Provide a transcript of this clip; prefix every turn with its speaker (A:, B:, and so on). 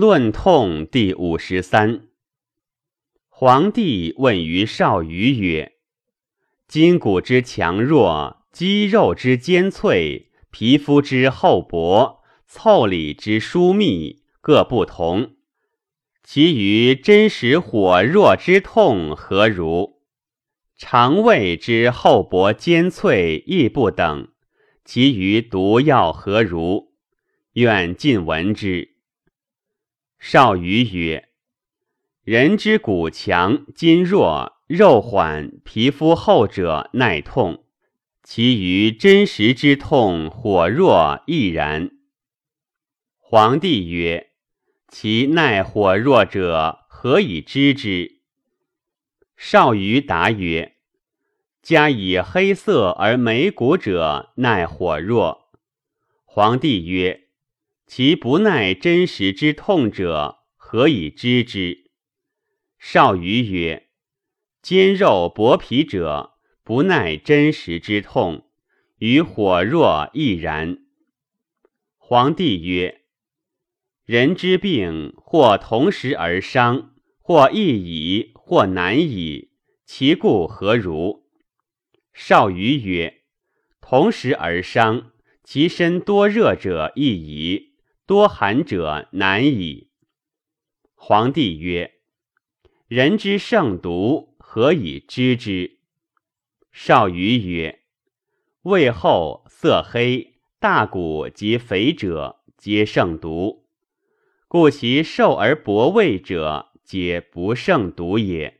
A: 论痛第五十三。皇帝问于少虞曰：“筋骨之强弱，肌肉之坚脆，皮肤之厚薄，腠理之疏密，各不同。其余真实火弱之痛何如？肠胃之厚薄坚脆亦不等。其余毒药何如？愿尽闻之。”少虞曰：“人之骨强筋弱，肉缓，皮肤厚者耐痛；其余真实之痛，火弱亦然。”皇帝曰：“其耐火弱者，何以知之？”少虞答曰：“加以黑色而眉骨者，耐火弱。”皇帝曰。其不耐真实之痛者，何以知之？少虞曰：“坚肉薄皮者，不耐真实之痛，与火弱亦然。”皇帝曰：“人之病，或同时而伤，或易矣，或难矣，其故何如？”少虞曰：“同时而伤，其身多热者易矣。”多寒者难矣。皇帝曰：“人之胜毒，何以知之？”少虞曰：“胃厚色黑，大骨及肥者，皆胜毒；故其瘦而薄胃者，皆不胜毒也。”